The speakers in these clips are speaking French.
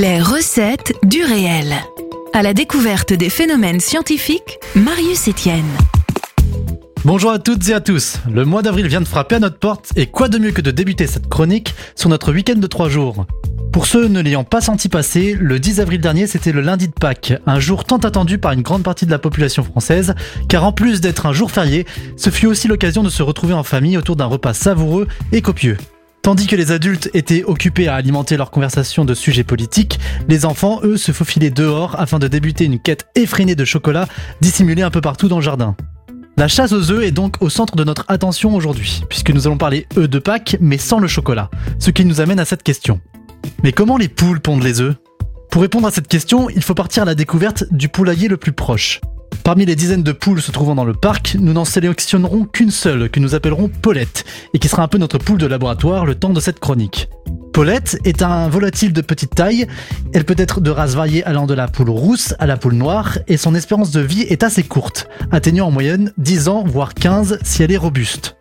Les recettes du réel. À la découverte des phénomènes scientifiques, Marius Etienne. Bonjour à toutes et à tous. Le mois d'avril vient de frapper à notre porte et quoi de mieux que de débuter cette chronique sur notre week-end de 3 jours? Pour ceux ne l'ayant pas senti passer, le 10 avril dernier c'était le lundi de Pâques, un jour tant attendu par une grande partie de la population française, car en plus d'être un jour férié, ce fut aussi l'occasion de se retrouver en famille autour d'un repas savoureux et copieux. Tandis que les adultes étaient occupés à alimenter leur conversation de sujets politiques, les enfants, eux, se faufilaient dehors afin de débuter une quête effrénée de chocolat dissimulée un peu partout dans le jardin. La chasse aux œufs est donc au centre de notre attention aujourd'hui, puisque nous allons parler œufs de Pâques, mais sans le chocolat, ce qui nous amène à cette question. Mais comment les poules pondent les œufs? Pour répondre à cette question, il faut partir à la découverte du poulailler le plus proche. Parmi les dizaines de poules se trouvant dans le parc, nous n'en sélectionnerons qu'une seule, que nous appellerons Paulette, et qui sera un peu notre poule de laboratoire le temps de cette chronique. Paulette est un volatile de petite taille, elle peut être de race variée allant de la poule rousse à la poule noire, et son espérance de vie est assez courte, atteignant en moyenne 10 ans, voire 15 si elle est robuste.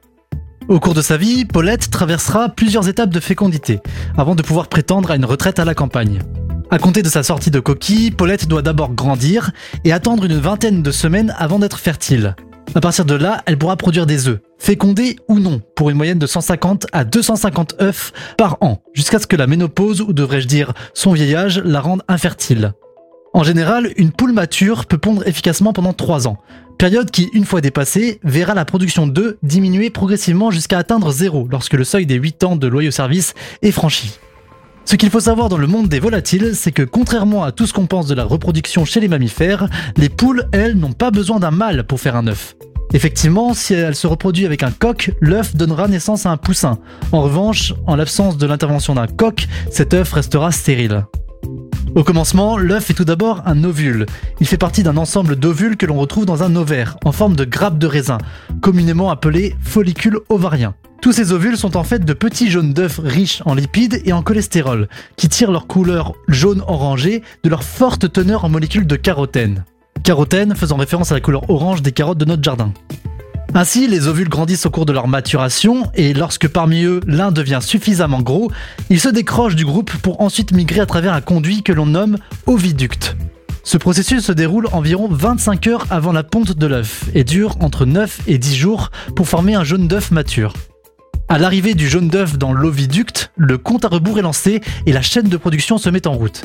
Au cours de sa vie, Paulette traversera plusieurs étapes de fécondité, avant de pouvoir prétendre à une retraite à la campagne. À compter de sa sortie de coquille, Paulette doit d'abord grandir et attendre une vingtaine de semaines avant d'être fertile. À partir de là, elle pourra produire des œufs, fécondés ou non, pour une moyenne de 150 à 250 œufs par an, jusqu'à ce que la ménopause, ou devrais-je dire son vieillage, la rende infertile. En général, une poule mature peut pondre efficacement pendant 3 ans, période qui, une fois dépassée, verra la production d'œufs diminuer progressivement jusqu'à atteindre zéro lorsque le seuil des 8 ans de loyaux service est franchi. Ce qu'il faut savoir dans le monde des volatiles, c'est que contrairement à tout ce qu'on pense de la reproduction chez les mammifères, les poules, elles, n'ont pas besoin d'un mâle pour faire un œuf. Effectivement, si elle se reproduit avec un coq, l'œuf donnera naissance à un poussin. En revanche, en l'absence de l'intervention d'un coq, cet œuf restera stérile. Au commencement, l'œuf est tout d'abord un ovule. Il fait partie d'un ensemble d'ovules que l'on retrouve dans un ovaire, en forme de grappe de raisin, communément appelé follicule ovarien. Tous ces ovules sont en fait de petits jaunes d'œufs riches en lipides et en cholestérol, qui tirent leur couleur jaune-orangé de leur forte teneur en molécules de carotène. Carotène faisant référence à la couleur orange des carottes de notre jardin. Ainsi, les ovules grandissent au cours de leur maturation et lorsque parmi eux l'un devient suffisamment gros, ils se décrochent du groupe pour ensuite migrer à travers un conduit que l'on nomme oviducte. Ce processus se déroule environ 25 heures avant la ponte de l'œuf et dure entre 9 et 10 jours pour former un jaune d'œuf mature. À l'arrivée du jaune d'œuf dans l'oviducte, le compte à rebours est lancé et la chaîne de production se met en route.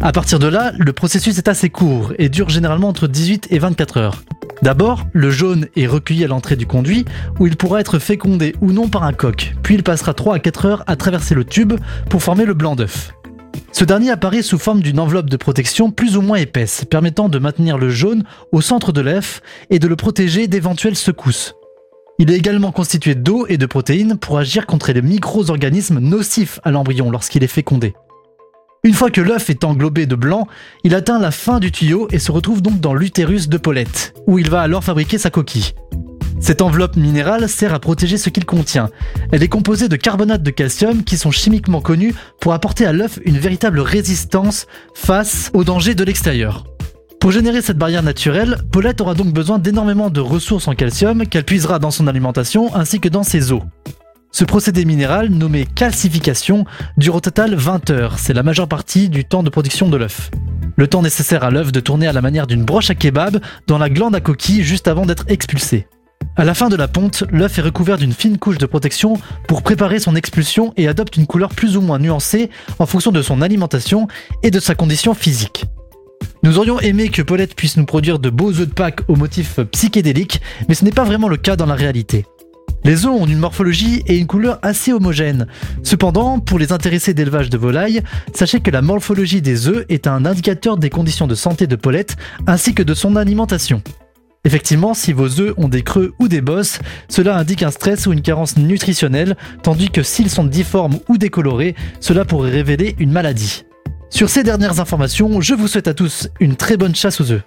À partir de là, le processus est assez court et dure généralement entre 18 et 24 heures. D'abord, le jaune est recueilli à l'entrée du conduit où il pourra être fécondé ou non par un coq, puis il passera 3 à 4 heures à traverser le tube pour former le blanc d'œuf. Ce dernier apparaît sous forme d'une enveloppe de protection plus ou moins épaisse, permettant de maintenir le jaune au centre de l'œuf et de le protéger d'éventuelles secousses. Il est également constitué d'eau et de protéines pour agir contre les micro-organismes nocifs à l'embryon lorsqu'il est fécondé. Une fois que l'œuf est englobé de blanc, il atteint la fin du tuyau et se retrouve donc dans l'utérus de Paulette, où il va alors fabriquer sa coquille. Cette enveloppe minérale sert à protéger ce qu'il contient. Elle est composée de carbonate de calcium qui sont chimiquement connus pour apporter à l'œuf une véritable résistance face aux dangers de l'extérieur. Pour générer cette barrière naturelle, Paulette aura donc besoin d'énormément de ressources en calcium qu'elle puisera dans son alimentation ainsi que dans ses os. Ce procédé minéral, nommé calcification, dure au total 20 heures, c'est la majeure partie du temps de production de l'œuf. Le temps nécessaire à l'œuf de tourner à la manière d'une broche à kebab dans la glande à coquille juste avant d'être expulsé. À la fin de la ponte, l'œuf est recouvert d'une fine couche de protection pour préparer son expulsion et adopte une couleur plus ou moins nuancée en fonction de son alimentation et de sa condition physique. Nous aurions aimé que Paulette puisse nous produire de beaux œufs de Pâques au motif psychédélique, mais ce n'est pas vraiment le cas dans la réalité. Les œufs ont une morphologie et une couleur assez homogènes. Cependant, pour les intéressés d'élevage de volailles, sachez que la morphologie des œufs est un indicateur des conditions de santé de Paulette ainsi que de son alimentation. Effectivement, si vos œufs ont des creux ou des bosses, cela indique un stress ou une carence nutritionnelle, tandis que s'ils sont difformes ou décolorés, cela pourrait révéler une maladie. Sur ces dernières informations, je vous souhaite à tous une très bonne chasse aux œufs.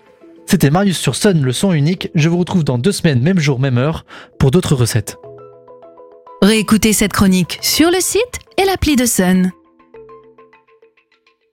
C'était Marius sur Sun, le son unique. Je vous retrouve dans deux semaines, même jour, même heure, pour d'autres recettes. Réécoutez cette chronique sur le site et l'appli de Sun.